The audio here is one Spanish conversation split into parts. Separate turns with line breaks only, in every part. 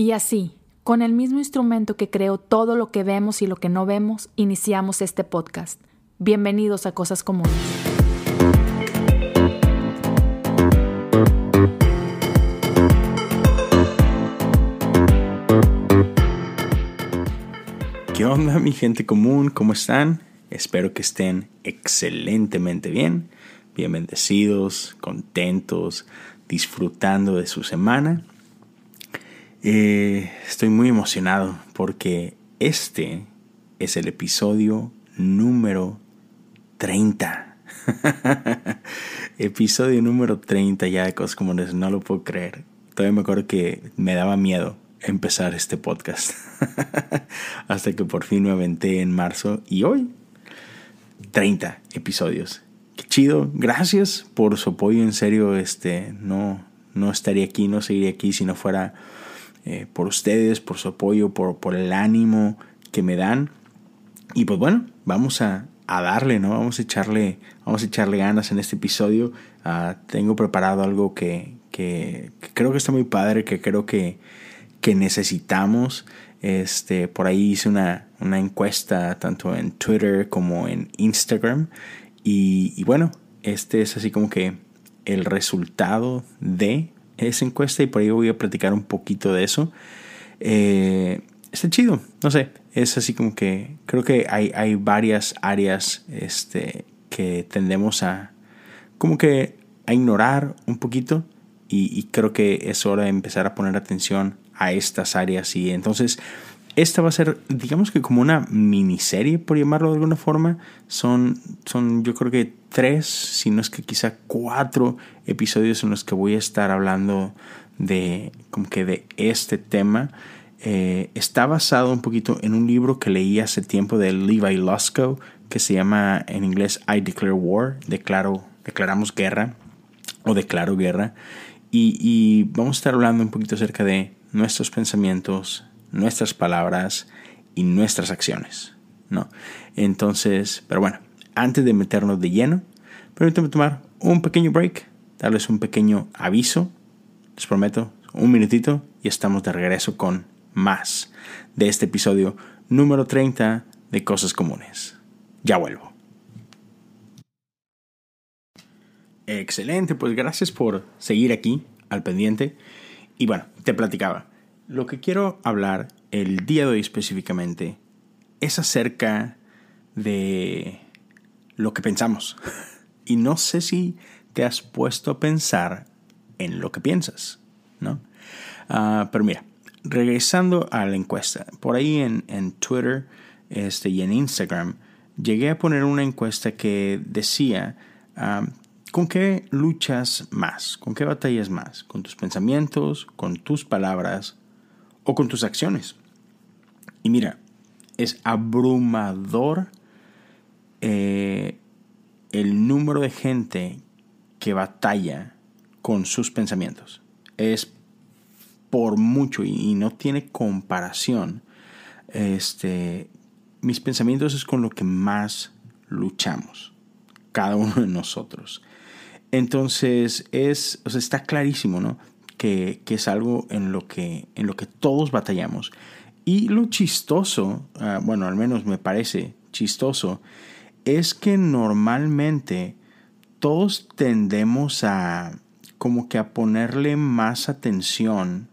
Y así, con el mismo instrumento que creó todo lo que vemos y lo que no vemos, iniciamos este podcast. Bienvenidos a Cosas Comunes.
¿Qué onda mi gente común? ¿Cómo están? Espero que estén excelentemente bien, bien bendecidos, contentos, disfrutando de su semana. Eh, estoy muy emocionado porque este es el episodio número 30. episodio número 30 ya de cosas no lo puedo creer. Todavía me acuerdo que me daba miedo empezar este podcast. Hasta que por fin me aventé en marzo y hoy 30 episodios. Qué chido. Gracias por su apoyo. En serio, este no no estaría aquí, no seguiría aquí si no fuera eh, por ustedes, por su apoyo, por, por el ánimo que me dan. Y pues bueno, vamos a, a darle, ¿no? Vamos a echarle, vamos a echarle ganas en este episodio. Ah, tengo preparado algo que, que, creo que está muy padre, que creo que, que necesitamos. Este, por ahí hice una, una, encuesta tanto en Twitter como en Instagram. Y, bueno, este es así como que el resultado de esa encuesta y por ahí voy a platicar un poquito de eso. Eh, está chido, no sé, es así como que creo que hay, hay varias áreas este, que tendemos a como que a ignorar un poquito y, y creo que es hora de empezar a poner atención a estas áreas y entonces esta va a ser digamos que como una miniserie por llamarlo de alguna forma. Son, son yo creo que tres si no es que quizá cuatro episodios en los que voy a estar hablando de como que de este tema. Eh, está basado un poquito en un libro que leí hace tiempo de Levi Lusko que se llama en inglés I Declare War declaro declaramos guerra o declaro guerra. Y vamos a estar hablando un poquito acerca de nuestros pensamientos, nuestras palabras y nuestras acciones, ¿no? Entonces, pero bueno, antes de meternos de lleno, permítanme tomar un pequeño break, darles un pequeño aviso, les prometo, un minutito y estamos de regreso con más de este episodio número 30 de Cosas Comunes. Ya vuelvo. Excelente, pues gracias por seguir aquí al pendiente. Y bueno, te platicaba. Lo que quiero hablar el día de hoy específicamente es acerca de lo que pensamos. Y no sé si te has puesto a pensar en lo que piensas, ¿no? Uh, pero mira, regresando a la encuesta, por ahí en, en Twitter este, y en Instagram, llegué a poner una encuesta que decía, uh, ¿con qué luchas más? ¿Con qué batallas más? ¿Con tus pensamientos? ¿Con tus palabras? ¿O con tus acciones? Y mira, es abrumador eh, el número de gente que batalla con sus pensamientos. Es por mucho y, no tiene comparación. Este, mis pensamientos es con lo que más luchamos, cada uno de nosotros. Entonces, es, o sea, está clarísimo, ¿no? Que, es algo en lo que, en lo que todos batallamos. Y lo chistoso, uh, bueno, al menos me parece chistoso, es que normalmente todos tendemos a como que a ponerle más atención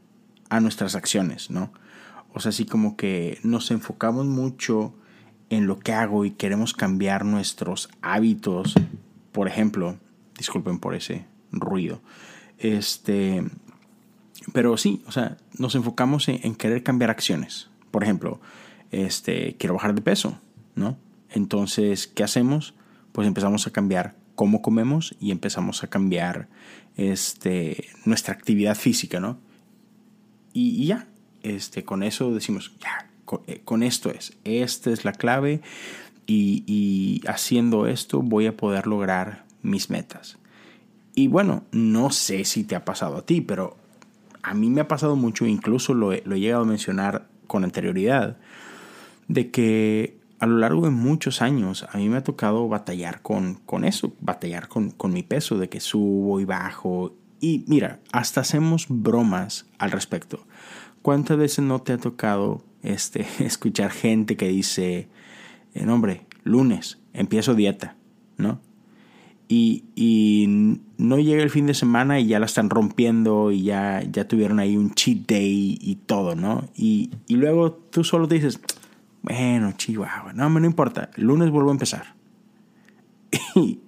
a nuestras acciones, ¿no? O sea, así como que nos enfocamos mucho en lo que hago y queremos cambiar nuestros hábitos. Por ejemplo, disculpen por ese ruido. Este, pero sí, o sea, nos enfocamos en, querer cambiar acciones. Por ejemplo, este, quiero bajar de peso, ¿no? Entonces, ¿qué hacemos? Pues empezamos a cambiar cómo comemos y empezamos a cambiar este, nuestra actividad física, ¿no? Y, ya, este, con eso decimos, ya, con, eh, con, esto es, esta es la clave y haciendo esto voy a poder lograr mis metas. Y bueno, no sé si te ha pasado a ti, pero a mí me ha pasado mucho, incluso lo he, llegado a mencionar con anterioridad, de que a lo largo de muchos años a mí me ha tocado batallar con, con eso, batallar con, con mi peso, de que subo y bajo. Y mira, hasta hacemos bromas al respecto. ¿Cuántas veces no te ha tocado este, escuchar gente que dice, eh, hombre, lunes, empiezo dieta, ¿no? Y, no llega el fin de semana y ya la están rompiendo y ya, ya tuvieron ahí un cheat day y todo, ¿no? Y, luego tú solo te dices, bueno, chihuahua, no, no importa, lunes vuelvo a empezar.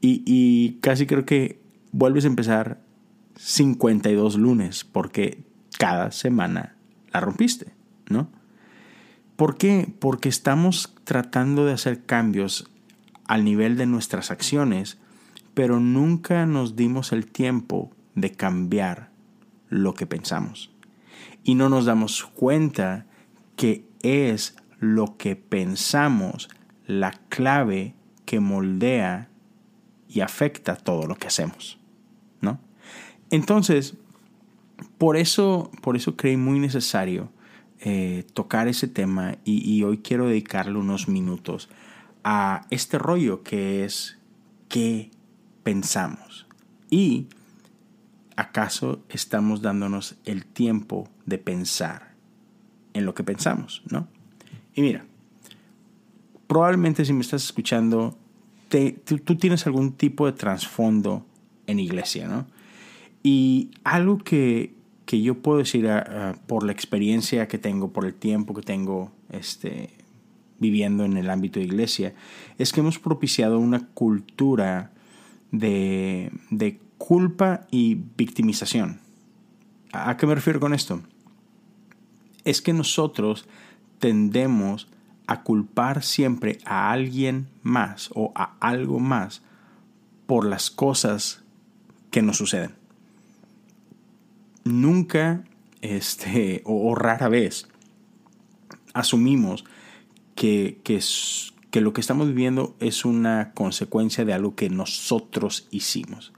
y casi creo que vuelves a empezar 52 lunes porque cada semana la rompiste, ¿no? ¿Por qué? Porque estamos tratando de hacer cambios al nivel de nuestras acciones, pero nunca nos dimos el tiempo de cambiar lo que pensamos. Y no nos damos cuenta que es lo que pensamos la clave que moldea y afecta todo lo que hacemos, ¿no? Entonces, por eso, por eso creí muy necesario eh, tocar ese tema y, y hoy quiero dedicarle unos minutos a este rollo que es qué pensamos y acaso estamos dándonos el tiempo de pensar en lo que pensamos, ¿no? Y mira, probablemente si me estás escuchando, tú, tienes algún tipo de trasfondo en iglesia, ¿no? Y algo que, yo puedo decir ah, ah, por la experiencia que tengo, por el tiempo que tengo este, viviendo en el ámbito de iglesia, es que hemos propiciado una cultura de, de culpa y victimización. ¿A qué me refiero con esto? Es que nosotros tendemos a culpar siempre a alguien más o a algo más por las cosas que nos suceden. Nunca, este, o, rara vez, asumimos que, que, que lo que estamos viviendo es una consecuencia de algo que nosotros hicimos.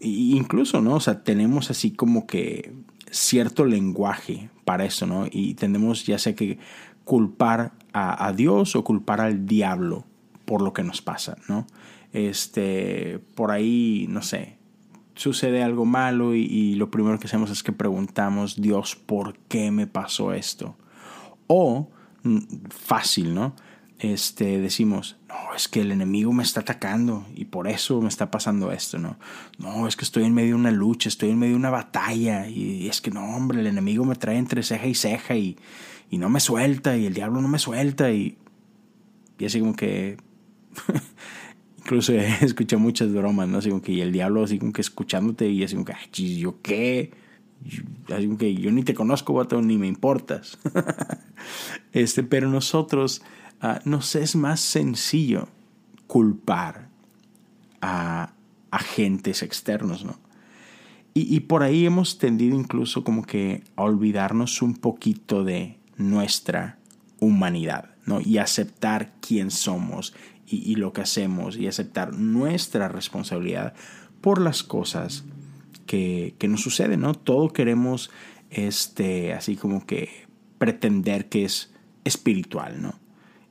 incluso, ¿no? O sea, tenemos así como que cierto lenguaje para eso, ¿no? Y tendemos ya sea que culpar a, Dios o culpar al diablo por lo que nos pasa, ¿no? Este, por ahí, no sé, sucede algo malo y, lo primero que hacemos es que preguntamos, Dios, ¿por qué me pasó esto? O, fácil, ¿no? Este, decimos, no, es que el enemigo me está atacando y por eso me está pasando esto, ¿no? No, es que estoy en medio de una lucha, estoy en medio de una batalla y es que no, hombre, el enemigo me trae entre ceja y ceja y, y no me suelta y el diablo no me suelta y, y así como que incluso escuché muchas bromas, ¿no? Así como que y el diablo así como que escuchándote y así como que, ay, ¿yo qué? Que yo ni te conozco, vato, ni me importas. este, pero nosotros uh, nos es más sencillo culpar a agentes externos, ¿no? Y, y, por ahí hemos tendido incluso como que a olvidarnos un poquito de nuestra humanidad, ¿no? Y aceptar quién somos y, lo que hacemos y aceptar nuestra responsabilidad por las cosas que, que, nos suceden, ¿no? Todo queremos, este, así como que pretender que es espiritual, ¿no?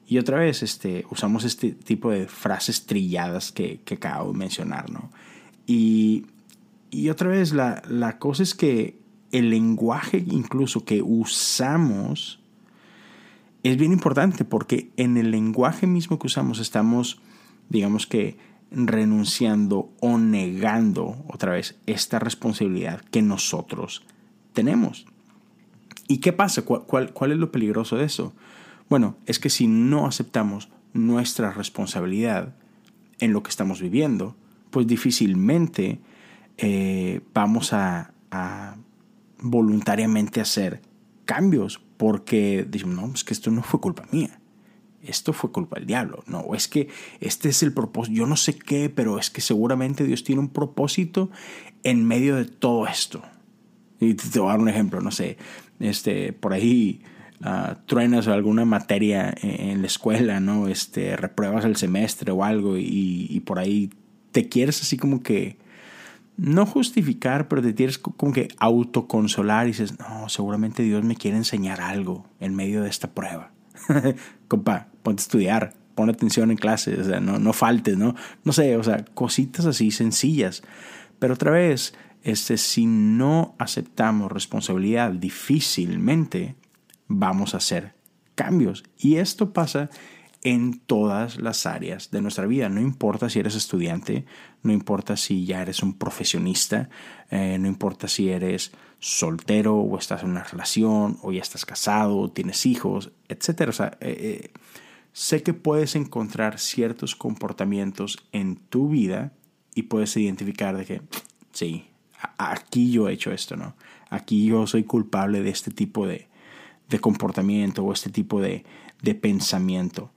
Y otra vez, este, usamos este tipo de frases trilladas que, que acabo de mencionar, ¿no? Y, y otra vez, la, la cosa es que el lenguaje incluso que usamos es bien importante porque en el lenguaje mismo que usamos estamos, digamos que, renunciando o negando otra vez esta responsabilidad que nosotros tenemos. ¿Y qué pasa? ¿Cuál, cuál, es lo peligroso de eso? Bueno, es que si no aceptamos nuestra responsabilidad en lo que estamos viviendo, pues difícilmente eh, vamos a, a voluntariamente hacer cambios porque decimos, no, es que esto no fue culpa mía. Esto fue culpa del diablo. No, es que este es el propósito. Yo no sé qué, pero es que seguramente Dios tiene un propósito en medio de todo esto. Y te voy a dar un ejemplo, no sé, este, por ahí uh, truenas alguna materia en la escuela, ¿no? Este, repruebas el semestre o algo y, por ahí te quieres así como que no justificar, pero te tienes como que autoconsolar y dices, no, seguramente Dios me quiere enseñar algo en medio de esta prueba. Compa, ponte a estudiar, pon atención en clase, o sea, no, no faltes, ¿no? No sé, o sea, cositas así sencillas. Pero otra vez, este, si no aceptamos responsabilidad, difícilmente vamos a hacer cambios. Y esto pasa en todas las áreas de nuestra vida. No importa si eres estudiante, no importa si ya eres un profesionista, eh, no importa si eres soltero o estás en una relación o ya estás casado, tienes hijos, etc. O sea, eh, eh, sé que puedes encontrar ciertos comportamientos en tu vida y puedes identificar de que, sí, aquí yo he hecho esto, ¿no? Aquí yo soy culpable de este tipo de, de comportamiento o este tipo de, de pensamiento.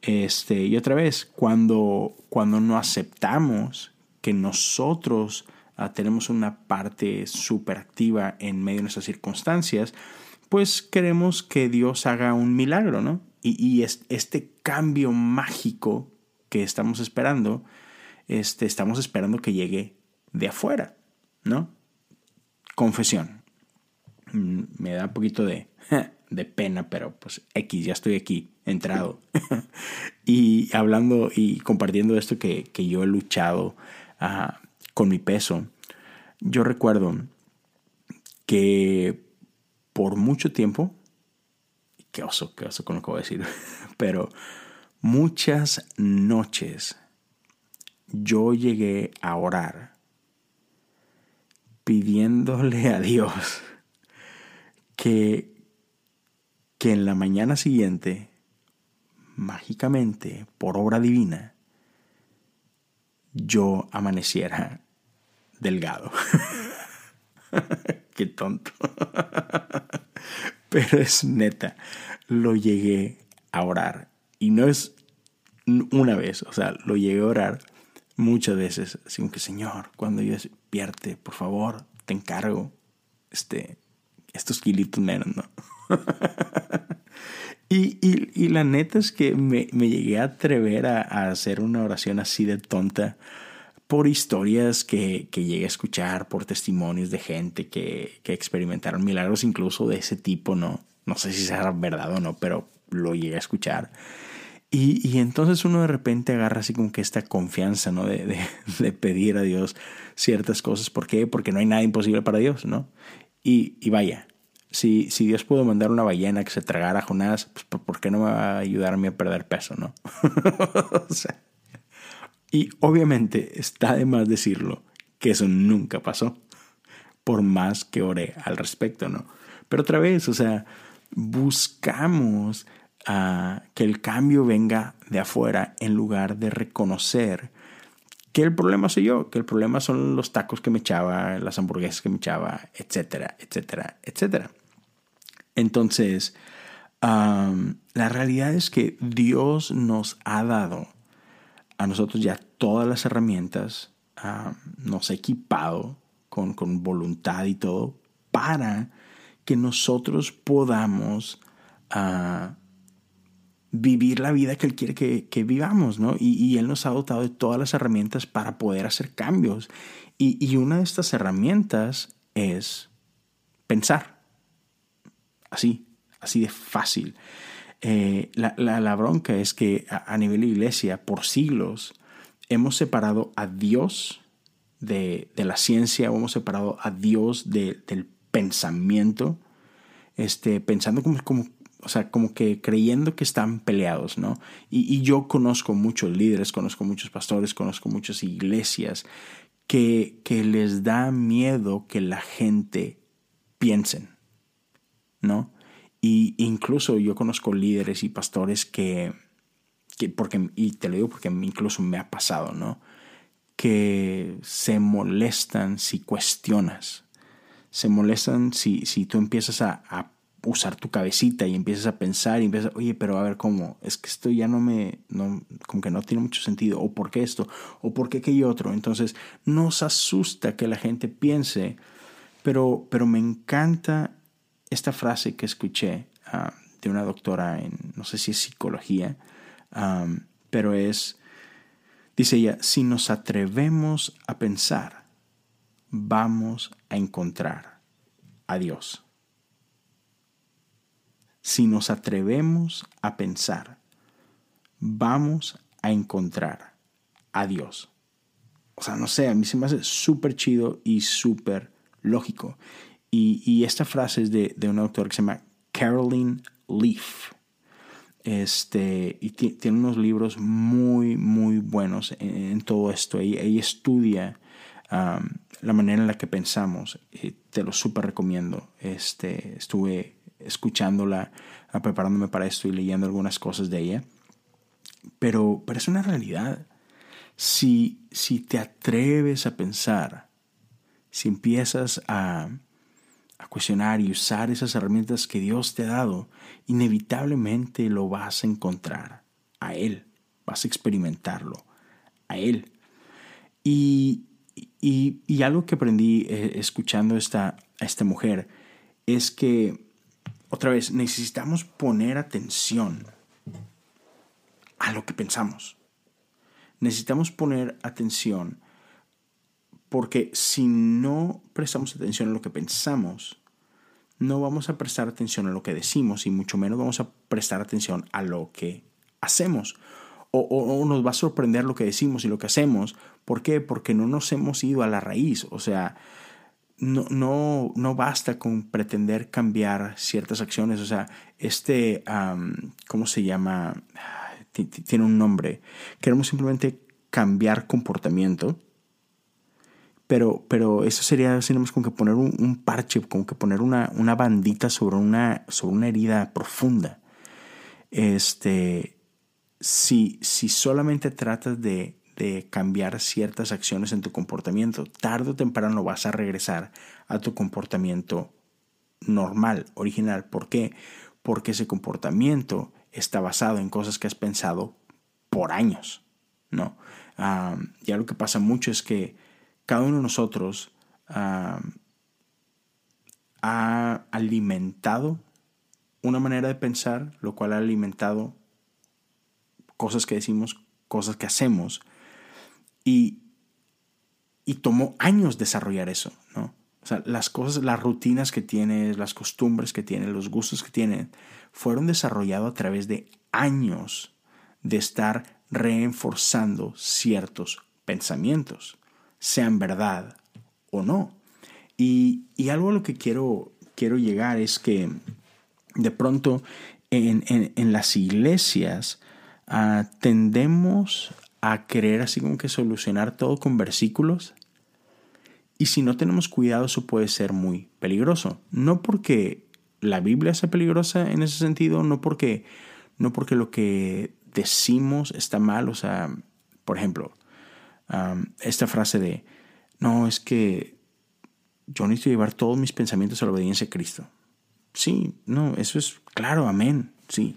Este, y otra vez, cuando, cuando no aceptamos que nosotros ah, tenemos una parte súper activa en medio de nuestras circunstancias, pues queremos que Dios haga un milagro, ¿no? Y, este cambio mágico que estamos esperando, este, estamos esperando que llegue de afuera, ¿no? Confesión. Mm, me da un poquito de, de pena, pero pues X, ya estoy aquí, entrado. y hablando y compartiendo esto que, yo he luchado ah, con mi peso, yo recuerdo que por mucho tiempo, qué oso, qué oso con lo que voy a decir, pero muchas noches yo llegué a orar pidiéndole a Dios que que en la mañana siguiente, mágicamente, por obra divina, yo amaneciera delgado. Qué tonto. Pero es neta, lo llegué a orar. Y no es una vez, o sea, lo llegué a orar muchas veces. Así que, Señor, cuando yo despierte, por favor, te encargo este, estos kilitos menos, ¿no? y, la neta es que me, llegué a atrever a, hacer una oración así de tonta por historias que, llegué a escuchar, por testimonios de gente que, experimentaron milagros incluso de ese tipo, ¿no? No sé si sea verdad o no, pero lo llegué a escuchar. Y, entonces uno de repente agarra así como que esta confianza, ¿no? De, de, pedir a Dios ciertas cosas. ¿Por qué? Porque no hay nada imposible para Dios, ¿no? Y, y vaya, si, si Dios pudo mandar una ballena que se tragara a Jonás, pues ¿por qué no me va a ayudar a mí a perder peso, no? y obviamente está de más decirlo que eso nunca pasó, por más que oré al respecto, ¿no? Pero otra vez, o sea, buscamos ah, que el cambio venga de afuera en lugar de reconocer que el problema soy yo, que el problema son los tacos que me echaba, las hamburguesas que me echaba, etcétera, etcétera, etcétera. Entonces, la realidad es que Dios nos ha dado a nosotros ya todas las herramientas, nos ha equipado con, voluntad y todo para que nosotros podamos ah, vivir la vida que Él quiere que, vivamos, ¿no? Y, Él nos ha dotado de todas las herramientas para poder hacer cambios. y una de estas herramientas es pensar. Así, así de fácil. Eh, la, bronca es que a, nivel de iglesia, por siglos, hemos separado a Dios de, la ciencia, hemos separado a Dios del pensamiento, este, pensando como, como, o sea, como que creyendo que están peleados, ¿no? Y, yo conozco muchos líderes, conozco muchos pastores, conozco muchas iglesias que, que les da miedo que la gente piensen. ¿no? Y incluso yo conozco líderes y pastores que, que porque, y te lo digo porque incluso me ha pasado, ¿no? Que se molestan si cuestionas. Se molestan si, si tú empiezas a, usar tu cabecita y empiezas a pensar y empiezas, oye, pero a ver cómo, es que esto ya no me, no, como que no tiene mucho sentido, o por qué esto, o por qué aquello otro. Entonces, nos asusta que la gente piense, pero, pero me encanta esta frase que escuché ah, de una doctora en, no sé si es psicología, pero es, dice ella, si nos atrevemos a pensar, vamos a encontrar a Dios. Si nos atrevemos a pensar, vamos a encontrar a Dios. o sea, no sé, a mí se me hace súper chido y súper lógico. Y, esta frase es de, de un autor que se llama Caroline Leaf. Este, y tiene unos libros muy, muy buenos en, todo esto. Ella, estudia la manera en la que pensamos. te lo súper recomiendo. Este, estuve escuchándola, preparándome para esto y leyendo algunas cosas de ella. Pero, pero es una realidad. Si, si te atreves a pensar, si empiezas a, a cuestionar y usar esas herramientas que Dios te ha dado, inevitablemente lo vas a encontrar a Él, vas a experimentarlo a Él. Y, y, algo que aprendí eh, escuchando esta, a esta mujer es que, otra vez, necesitamos poner atención a lo que pensamos. Necesitamos poner atención porque si no prestamos atención a lo que pensamos, no vamos a prestar atención a lo que decimos y mucho menos vamos a prestar atención a lo que hacemos. O, nos va a sorprender lo que decimos y lo que hacemos. ¿Por qué? Porque no nos hemos ido a la raíz. O sea, no, no, no basta con pretender cambiar ciertas acciones. O sea, este, ¿cómo se llama? Tiene un nombre. Queremos simplemente cambiar comportamiento pero, pero eso sería así como que poner un, parche, como que poner una, una bandita sobre una, sobre una herida profunda. Este, si, si solamente tratas de, de cambiar ciertas acciones en tu comportamiento, tarde o temprano vas a regresar a tu comportamiento normal, original. ¿Por qué? Porque ese comportamiento está basado en cosas que has pensado por años, ¿no? Ah, ya lo que pasa mucho es que cada uno de nosotros ha alimentado una manera de pensar, lo cual ha alimentado cosas que decimos, cosas que hacemos, y, y tomó años desarrollar eso, ¿no? O sea, las cosas, las rutinas que tienes, las costumbres que tienes, los gustos que tienes, fueron desarrollados a través de años de estar reforzando ciertos pensamientos sean verdad o no. Y, algo a lo que quiero, quiero llegar es que de pronto en, las iglesias ah, tendemos a querer así como que solucionar todo con versículos. Y si no tenemos cuidado, eso puede ser muy peligroso. No porque la Biblia sea peligrosa en ese sentido, no porque, no porque lo que decimos está mal. O sea, por ejemplo, esta frase de, no, es que yo necesito llevar todos mis pensamientos a la obediencia a Cristo. Sí, no, eso es claro, amén, sí.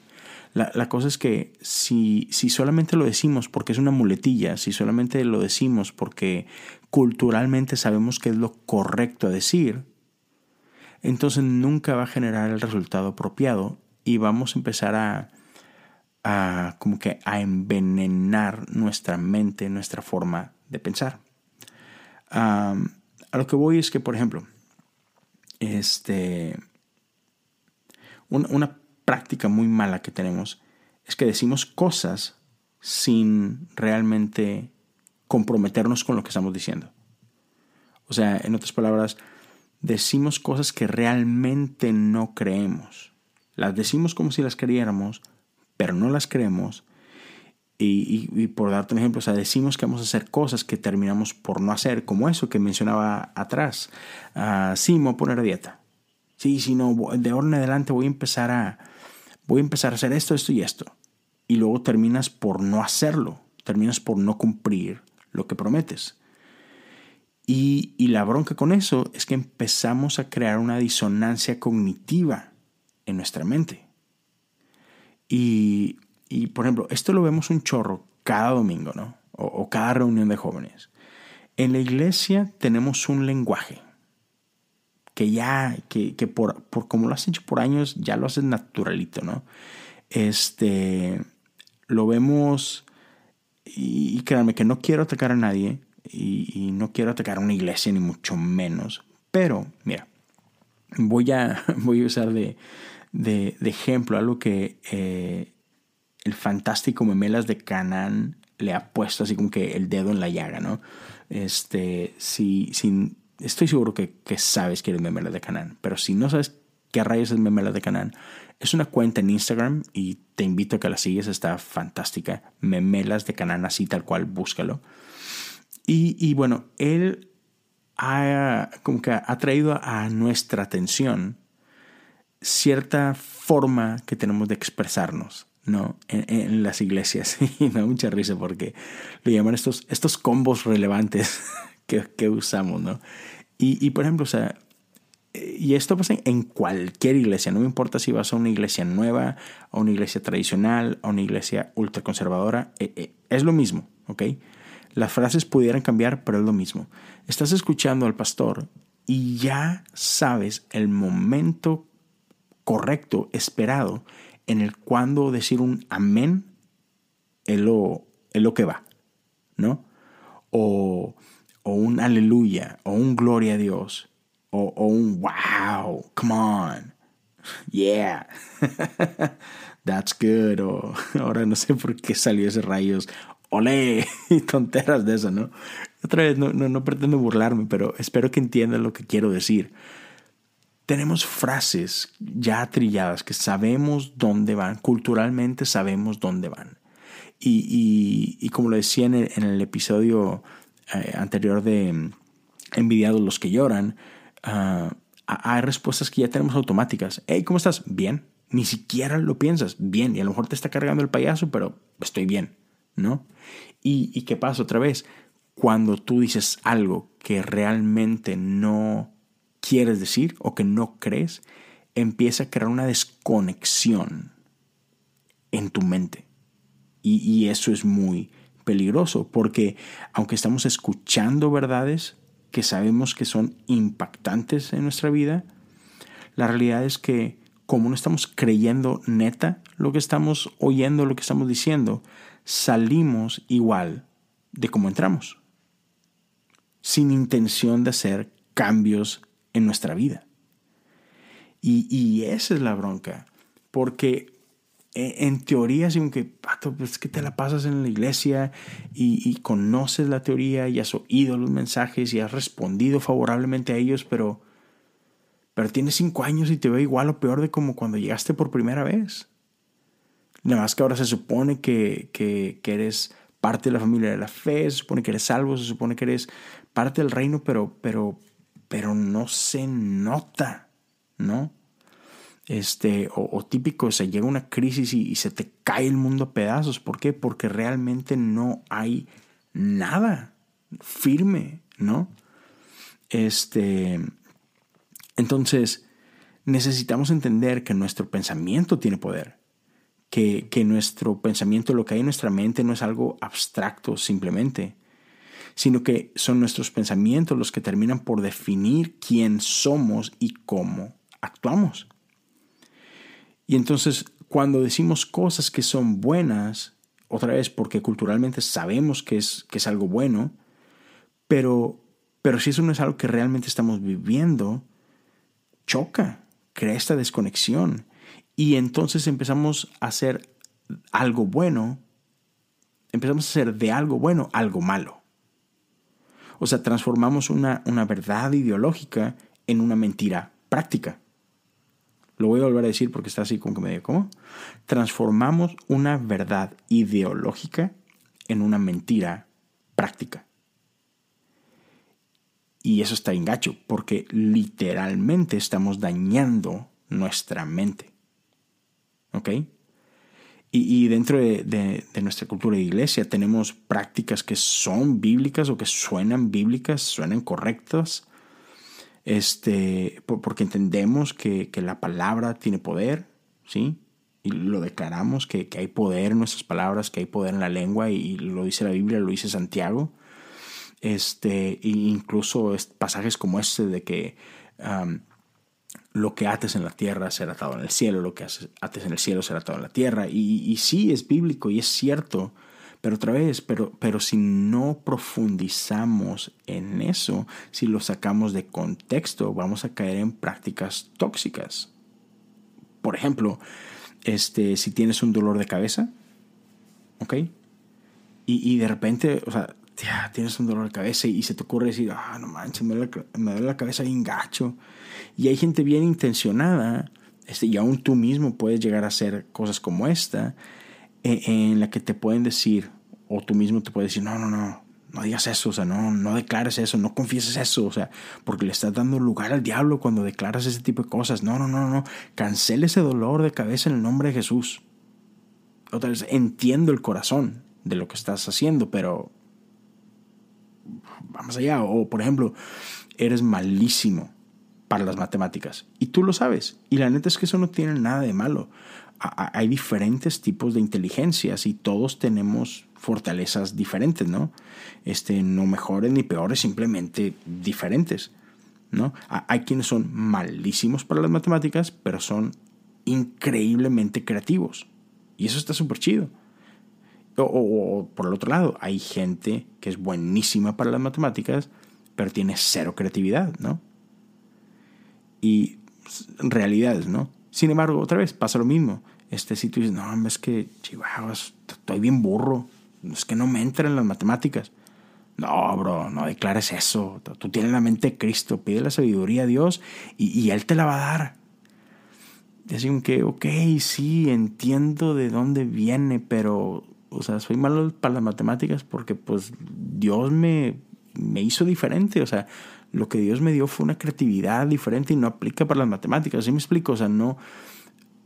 La, cosa es que si, si solamente lo decimos porque es una muletilla, si solamente lo decimos porque culturalmente sabemos que es lo correcto a decir, entonces nunca va a generar el resultado apropiado y vamos a empezar a, a como que a envenenar nuestra mente, nuestra forma de pensar. a lo que voy es que, por ejemplo, este, una, práctica muy mala que tenemos es que decimos cosas sin realmente comprometernos con lo que estamos diciendo. O sea, en otras palabras, decimos cosas que realmente no creemos. Las decimos como si las creyéramos, pero no las creemos. Y, por darte un ejemplo, decimos que vamos a hacer cosas que terminamos por no hacer, como eso que mencionaba atrás. Uh, sí, me voy a poner dieta. Sí, sí, no, de ahora en adelante voy a empezar a, voy a empezar a hacer esto, esto y esto. Y luego terminas por no hacerlo, terminas por no cumplir lo que prometes. Y la bronca con eso es que empezamos a crear una disonancia cognitiva en nuestra mente. Y, por ejemplo, esto lo vemos un chorro cada domingo, ¿no? O, cada reunión de jóvenes. En la iglesia tenemos un lenguaje que ya, que, por, por, como lo has hecho por años, ya lo haces naturalito, ¿no? Este, lo vemos, y, créanme que no quiero atacar a nadie, y, no quiero atacar a una iglesia, ni mucho menos, pero, mira, voy a, voy a usar de, de, ejemplo, algo que eh, el fantástico Memelas de Canán le ha puesto así como que el dedo en la llaga, ¿no? Este, si, si, estoy seguro que, que sabes que eres Memelas de Canaán, pero si no sabes qué rayos es Memelas de Canaán, es una cuenta en Instagram y te invito a que la sigues, está fantástica. Memelas de Canaán, así tal cual, búscalo. Y, y bueno, él ha, como que ha traído a nuestra atención cierta forma que tenemos de expresarnos. ¿no? En, las iglesias. Y me da mucha risa porque lo llaman estos, estos combos relevantes que, que usamos, ¿no? Y, y, por ejemplo, o sea, y esto pasa en cualquier iglesia, no me importa si vas a una iglesia nueva, a una iglesia tradicional, a una iglesia ultraconservadora, eh, eh, es lo mismo, ¿ok? Las frases pudieran cambiar, pero es lo mismo. Estás escuchando al pastor y ya sabes el momento correcto, esperado, en el cuando decir un amén es lo, es lo que va, ¿no? O, o un aleluya, o un gloria a Dios, o, o un wow, come on, yeah, that's good, o ahora no sé por qué salió ese rayos, olé, y tonteras de eso, ¿no? Otra vez, no, no, no pretendo burlarme, pero espero que entiendan lo que quiero decir tenemos frases ya trilladas que sabemos dónde van, culturalmente sabemos dónde van. Y, como lo decía en el, episodio eh, anterior de mm, Envidiados los que lloran, ah, hay respuestas que ya tenemos automáticas. Hey, ¿cómo estás? Bien. Ni siquiera lo piensas. Bien. Y a lo mejor te está cargando el payaso, pero estoy bien. ¿No? ¿Y, y qué pasa otra vez? Cuando tú dices algo que realmente no quieres decir o que no crees, empieza a crear una desconexión en tu mente. Y, eso es muy peligroso porque aunque estamos escuchando verdades que sabemos que son impactantes en nuestra vida, la realidad es que como no estamos creyendo neta lo que estamos oyendo, lo que estamos diciendo, salimos igual de como entramos, sin intención de hacer cambios en nuestra vida. Y, esa es la bronca, porque e, en teoría, si aunque pato, pues que te la pasas en la iglesia y, conoces la teoría y has oído los mensajes y has respondido favorablemente a ellos, pero, pero tienes cinco años y te ve igual o peor de como cuando llegaste por primera vez. Nada más que ahora se supone que, que, que eres parte de la familia de la fe, se supone que eres salvo, se supone que eres parte del reino, pero, pero pero no se nota, ¿no? Este, o, típico, se llega una crisis y, se te cae el mundo a pedazos. ¿Por qué? Porque realmente no hay nada firme, ¿no? Este, entonces, necesitamos entender que nuestro pensamiento tiene poder, que, que nuestro pensamiento, lo que hay en nuestra mente no es algo abstracto simplemente, sino que son nuestros pensamientos los que terminan por definir quién somos y cómo actuamos. Y entonces, cuando decimos cosas que son buenas, otra vez porque culturalmente sabemos que es, que es algo bueno, pero, pero si eso no es algo que realmente estamos viviendo, choca, crea esta desconexión. Y entonces empezamos a hacer algo bueno, empezamos a hacer de algo bueno algo malo. O sea, transformamos una, verdad ideológica en una mentira práctica. Lo voy a volver a decir porque está así como que me digo, ¿cómo? Transformamos una verdad ideológica en una mentira práctica. Y eso está engacho, porque literalmente estamos dañando nuestra mente. ¿Ok? Y, dentro de, nuestra cultura de iglesia tenemos prácticas que son bíblicas o que suenan bíblicas, suenan correctas, este, porque entendemos que, la palabra tiene poder, ¿sí? Y lo declaramos, que, hay poder en nuestras palabras, que hay poder en la lengua, y, lo dice la Biblia, lo dice Santiago. Este, incluso pasajes como este de que lo que ates en la tierra será atado en el cielo, lo que ates en el cielo será atado en la tierra. Y, sí, es bíblico y es cierto, pero otra vez, pero, pero si no profundizamos en eso, si lo sacamos de contexto, vamos a caer en prácticas tóxicas. Por ejemplo, este, si tienes un dolor de cabeza, ¿ok? Y, y de repente, o sea, tía, tienes un dolor de cabeza y se te ocurre decir, ah, no manches, me duele, me duele la cabeza bien gacho. Y hay gente bien intencionada, este, y aún tú mismo puedes llegar a hacer cosas como esta, en, en la que te pueden decir, o tú mismo te puedes decir, no, no, no, no digas eso, o sea, no, no declares eso, no confieses eso, o sea, porque le estás dando lugar al diablo cuando declaras ese tipo de cosas. No, no, no, no, cancele ese dolor de cabeza en el nombre de Jesús. Otra vez, entiendo el corazón de lo que estás haciendo, pero vamos allá. O, por ejemplo, eres malísimo para las matemáticas y tú lo sabes. Y la neta es que eso no tiene nada de malo. Hay diferentes tipos de inteligencias y todos tenemos fortalezas diferentes, ¿no? Este, no mejores ni peores, simplemente diferentes, ¿no? Hay quienes son malísimos para las matemáticas, pero son increíblemente creativos. Y eso está súper chido. O, por el otro lado, hay gente que es buenísima para las matemáticas, pero tiene cero creatividad, ¿no? Y realidades, ¿no? Sin embargo, otra vez pasa lo mismo. Este sitio dice, no, es que, chihuahuas, estoy bien burro es que no me entran las matemáticas. No, bro, no declares eso. Tú tienes la mente de Cristo, pide la sabiduría a Dios y, Él te la va a dar. Decimos que, ok, sí, entiendo de dónde viene, pero, o sea, soy malo para las matemáticas porque, pues, Dios me, me hizo diferente. O sea, lo que Dios me dio fue una creatividad diferente y no aplica para las matemáticas. ¿Sí me explico? O sea, no,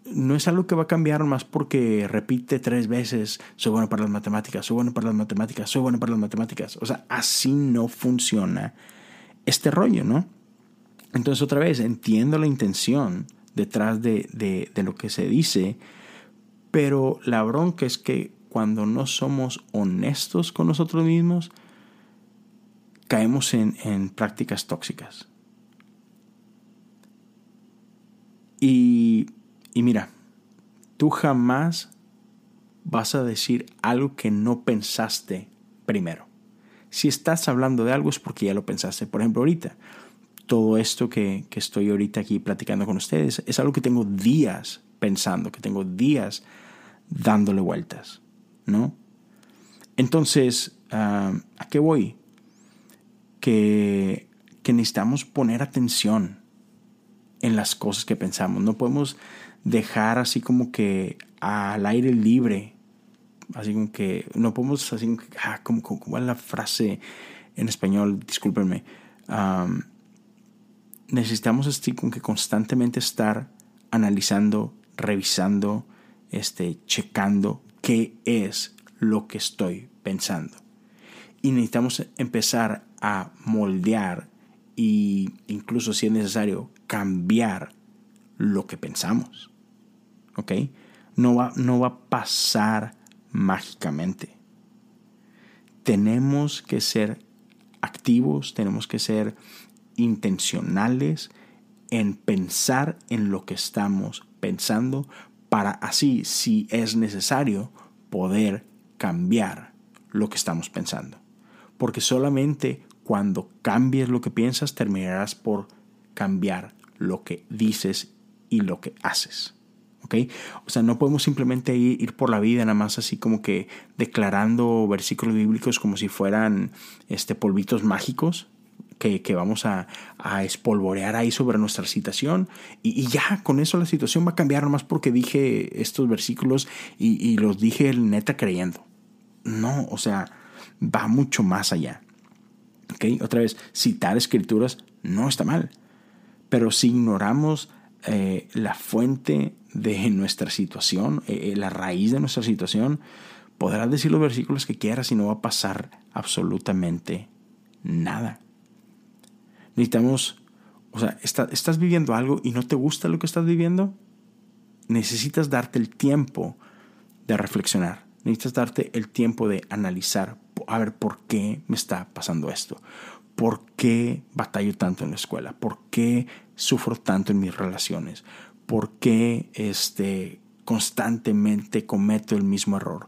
no es algo que va a cambiar más porque repite tres veces, soy bueno para las matemáticas, soy bueno para las matemáticas, soy bueno para las matemáticas. O sea, así no funciona este rollo, ¿no? Entonces otra vez, entiendo la intención detrás de, de, lo que se dice, pero la bronca es que cuando no somos honestos con nosotros mismos, caemos en, en prácticas tóxicas. Y y mira, tú jamás vas a decir algo que no pensaste primero. Si estás hablando de algo es porque ya lo pensaste. Por ejemplo, ahorita, todo esto que, estoy ahorita aquí platicando con ustedes es algo que tengo días pensando, que tengo días dándole vueltas, ¿no? Entonces, ah, ¿a qué voy? Que, necesitamos poner atención en las cosas que pensamos. No podemos dejar así como que al aire libre, así como que no podemos, así como, que, ah, como, es la frase en español, discúlpenme, necesitamos así como que constantemente estar analizando, revisando, este, checando qué es lo que estoy pensando. Y necesitamos empezar a moldear e incluso si es necesario cambiar lo que pensamos. ¿Ok? No va, no va a pasar mágicamente. Tenemos que ser activos, tenemos que ser intencionales en pensar en lo que estamos pensando para así, si es necesario, poder cambiar lo que estamos pensando. Porque solamente cuando cambies lo que piensas terminarás por cambiar lo que dices y lo que haces. ¿ok? O sea, no podemos simplemente ir, por la vida nada más así como que declarando versículos bíblicos como si fueran este, polvitos mágicos que, vamos a, espolvorear ahí sobre nuestra situación y, ya con eso la situación va a cambiar nada más porque dije estos versículos y, y los dije neta creyendo. No, o sea, va mucho más allá. ¿ok? Otra vez, citar escrituras no está mal, pero si ignoramos eh, la fuente de nuestra situación, eh, eh, la raíz de nuestra situación, podrás decir los versículos que quieras y no va a pasar absolutamente nada. Necesitamos, o sea, estás viviendo algo y no te gusta lo que estás viviendo, necesitas darte el tiempo de reflexionar, necesitas darte el tiempo de analizar, a ver por qué me está pasando esto, por qué batallo tanto en la escuela, por qué sufro tanto en mis relaciones? ¿Por qué este, constantemente cometo el mismo error?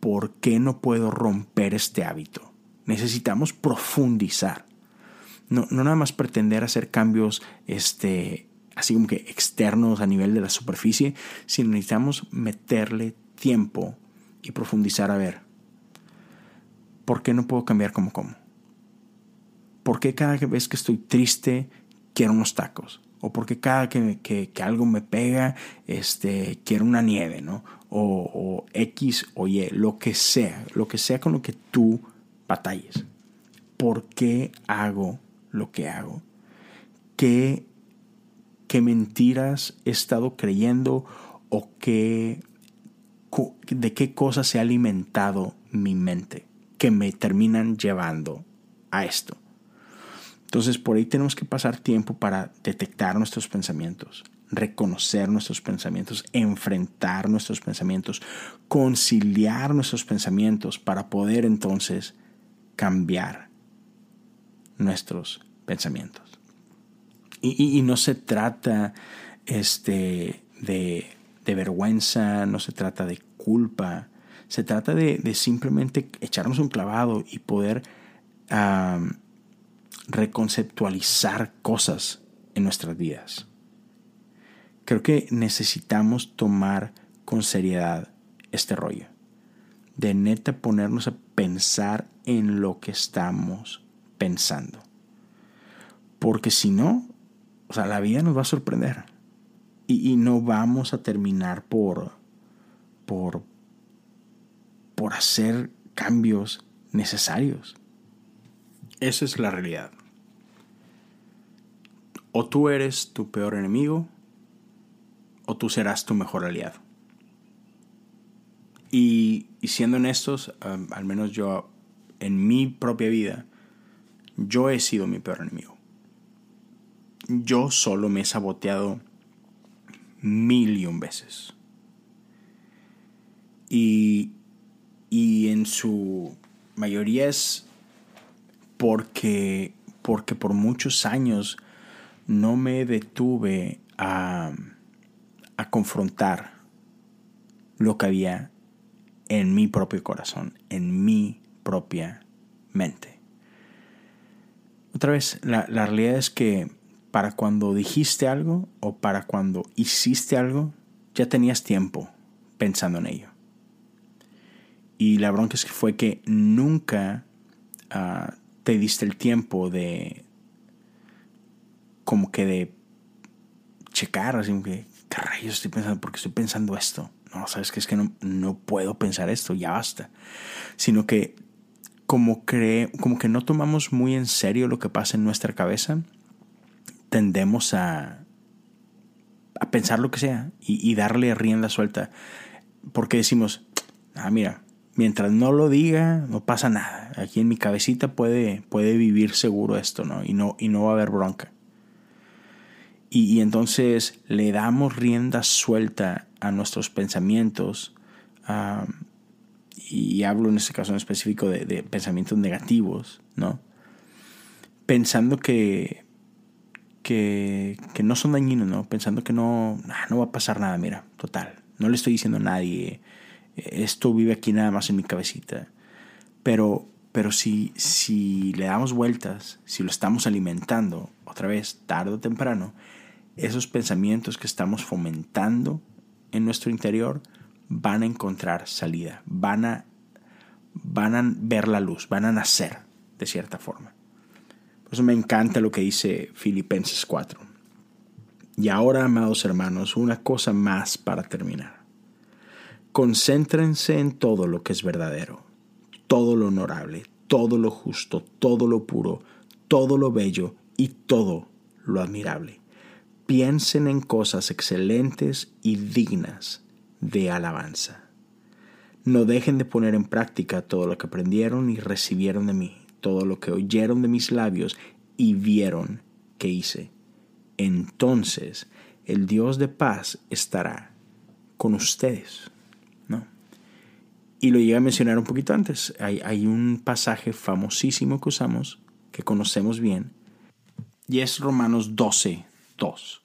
¿Por qué no puedo romper este hábito? Necesitamos profundizar. No, no nada más pretender hacer cambios este, así como que externos a nivel de la superficie, sino necesitamos meterle tiempo y profundizar a ver. ¿Por qué no puedo cambiar como como? ¿Por qué cada vez que estoy triste quiero unos tacos? ¿O por qué cada que, que, algo me pega este, quiero una nieve? ¿no? O, o, X o Y, lo que sea, lo que sea con lo que tú batalles. ¿Por qué hago lo que hago? ¿Qué, qué mentiras he estado creyendo o qué, de qué cosas se ha alimentado mi mente que me terminan llevando a esto? Entonces por ahí tenemos que pasar tiempo para detectar nuestros pensamientos, reconocer nuestros pensamientos, enfrentar nuestros pensamientos, conciliar nuestros pensamientos para poder entonces cambiar nuestros pensamientos. Y, no se trata este, de, vergüenza, no se trata de culpa, se trata de, simplemente echarnos un clavado y poder reconceptualizar cosas en nuestras vidas. Creo que necesitamos tomar con seriedad este rollo. De neta ponernos a pensar en lo que estamos pensando. Porque si no, o sea, la vida nos va a sorprender. Y, y no vamos a terminar por, por, por hacer cambios necesarios. Esa es la realidad. O tú eres tu peor enemigo, o tú serás tu mejor aliado. Y, siendo honestos, al menos yo, en mi propia vida, yo he sido mi peor enemigo. Yo solo me he saboteado mil y un veces. Y, y en su mayoría es porque, porque por muchos años no me detuve a, a confrontar lo que había en mi propio corazón, en mi propia mente. Otra vez, la, la, realidad es que para cuando dijiste algo o para cuando hiciste algo, ya tenías tiempo pensando en ello. Y la bronca es que fue que nunca ah, te diste el tiempo de, como que de checar, así como que, ¿qué rayos estoy pensando? porque estoy pensando esto? No, sabes que es que no, no puedo pensar esto, ya basta. Sino que como, cree, como que no tomamos muy en serio lo que pasa en nuestra cabeza, tendemos a, a pensar lo que sea y darle rienda suelta. Porque decimos, ah, mira, mientras no lo diga, no pasa nada. Aquí en mi cabecita puede, puede vivir seguro esto, ¿no? Y, no, y no va a haber bronca. Y, entonces le damos rienda suelta a nuestros pensamientos. y hablo en este caso en específico de, pensamientos negativos, ¿no? Pensando que, que, que, no son dañinos, ¿no? Pensando que no, no va a pasar nada, mira, total. No le estoy diciendo a nadie esto vive aquí nada más en mi cabecita. Pero, pero si, si le damos vueltas, si lo estamos alimentando, otra vez, tarde o temprano, esos pensamientos que estamos fomentando en nuestro interior van a encontrar salida, van a, van a ver la luz, van a nacer de cierta forma. Por eso me encanta lo que dice Filipenses 4. Y ahora, amados hermanos, una cosa más para terminar. Concéntrense en todo lo que es verdadero, todo lo honorable, todo lo justo, todo lo puro, todo lo bello y todo lo admirable. Piensen en cosas excelentes y dignas de alabanza. No dejen de poner en práctica todo lo que aprendieron y recibieron de mí, todo lo que oyeron de mis labios y vieron que hice. Entonces el Dios de paz estará con ustedes. Y lo llegué a mencionar un poquito antes. Hay, hay un pasaje famosísimo que usamos, que conocemos bien, y es Romanos 12, 2.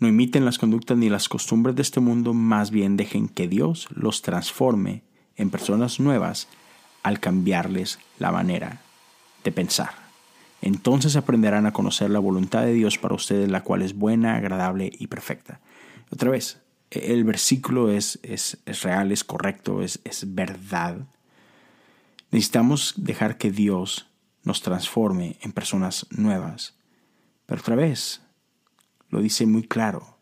No imiten las conductas ni las costumbres de este mundo, más bien dejen que Dios los transforme en personas nuevas al cambiarles la manera de pensar. Entonces aprenderán a conocer la voluntad de Dios para ustedes, la cual es buena, agradable y perfecta. Otra vez, el versículo es, es, real, es correcto, es, es verdad. Necesitamos dejar que Dios nos transforme en personas nuevas. Pero otra vez, lo dice muy claro,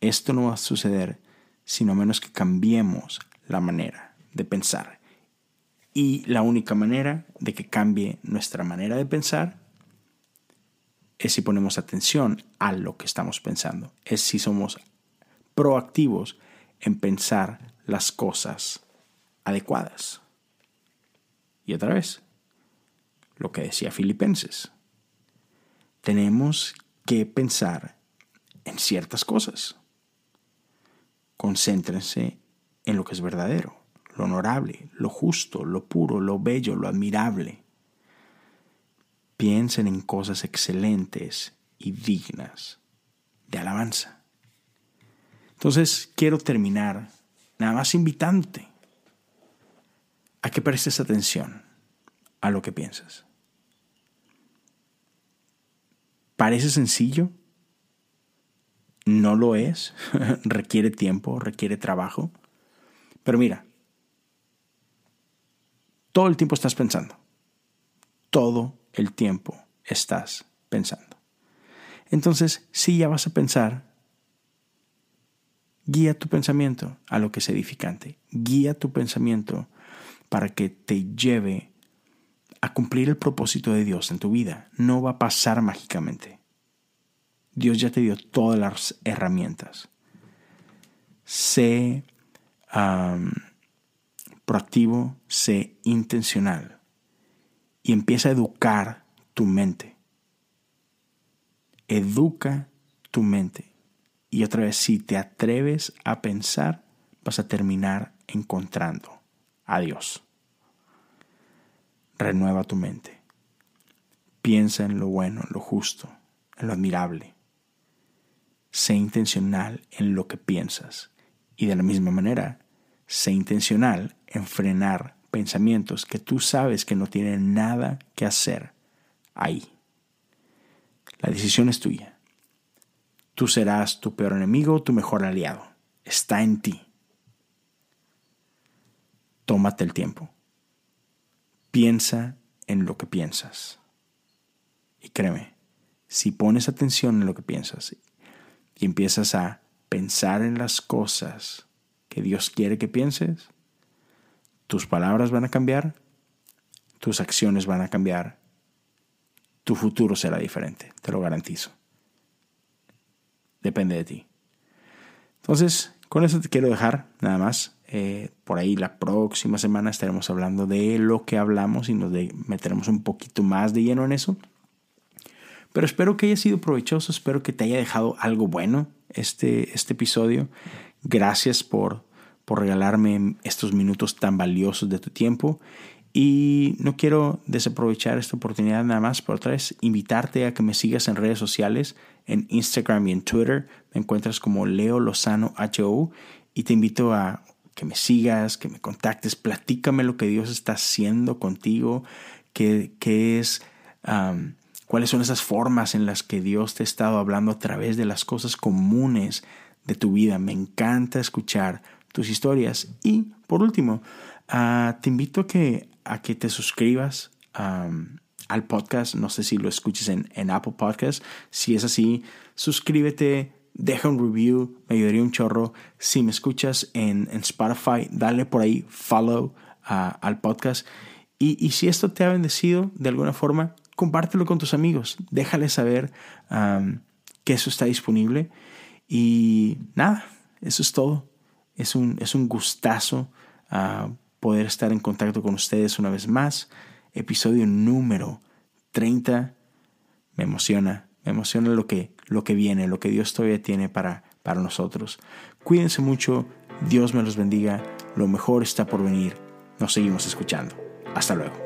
esto no va a suceder sino menos que cambiemos la manera de pensar. Y la única manera de que cambie nuestra manera de pensar es si ponemos atención a lo que estamos pensando, es si somos proactivos en pensar las cosas adecuadas. Y otra vez, lo que decía Filipenses, tenemos que pensar en ciertas cosas. Concéntrense en lo que es verdadero, lo honorable, lo justo, lo puro, lo bello, lo admirable. Piensen en cosas excelentes y dignas de alabanza. Entonces quiero terminar nada más invitándote a que prestes atención a lo que piensas. ¿Parece sencillo? No lo es, requiere tiempo, requiere trabajo. Pero mira, todo el tiempo estás pensando. Todo el tiempo estás pensando. Entonces, si ya vas a pensar, guía tu pensamiento a lo que es edificante. Guía tu pensamiento para que te lleve a cumplir el propósito de Dios en tu vida. No va a pasar mágicamente. Dios ya te dio todas las herramientas. Sé proactivo, sé intencional y empieza a educar tu mente. Educa tu mente. Y otra vez, si te atreves a pensar, vas a terminar encontrando a Dios. Renueva tu mente. Piensa en lo bueno, en lo justo, en lo admirable sé intencional en lo que piensas. Y de la misma manera, sé intencional en frenar pensamientos que tú sabes que no tienen nada que hacer ahí. La decisión es tuya. Tú serás tu peor enemigo tu mejor aliado. Está en ti. Tómate el tiempo. Piensa en lo que piensas. Y créeme, si pones atención en lo que piensas y empiezas a pensar en las cosas que Dios quiere que pienses, tus palabras van a cambiar, tus acciones van a cambiar, tu futuro será diferente, te lo garantizo. Depende de ti. Entonces, con eso te quiero dejar nada más. Eh, por ahí la próxima semana estaremos hablando de lo que hablamos y nos meteremos un poquito más de lleno en eso. Pero espero que haya sido provechoso, espero que te haya dejado algo bueno este, este episodio. Gracias por, por regalarme estos minutos tan valiosos de tu tiempo. Y no quiero desaprovechar esta oportunidad nada más, por otra vez invitarte a que me sigas en redes sociales, en Instagram y en Twitter. Me encuentras como Leo Lozano HO y te invito a que me sigas, que me contactes, platícame lo que Dios está haciendo contigo, qué, es cuáles son esas formas en las que Dios te ha estado hablando a través de las cosas comunes de tu vida. Me encanta escuchar tus historias. Y por último, ah, te invito a que, a que te suscribas al podcast. No sé si lo escuches en, en Apple Podcast. Si es así, suscríbete, deja un review, me ayudaría un chorro. Si me escuchas en, Spotify, dale por ahí follow al podcast. Y, y, si esto te ha bendecido de alguna forma, compártelo con tus amigos, déjales saber que eso está disponible. Y nada, eso es todo. Es un, es un gustazo ah, poder estar en contacto con ustedes una vez más. Episodio número 30. Me emociona, me emociona lo que, lo que viene, lo que Dios todavía tiene para, para nosotros. Cuídense mucho, Dios me los bendiga, lo mejor está por venir. Nos seguimos escuchando. Hasta luego.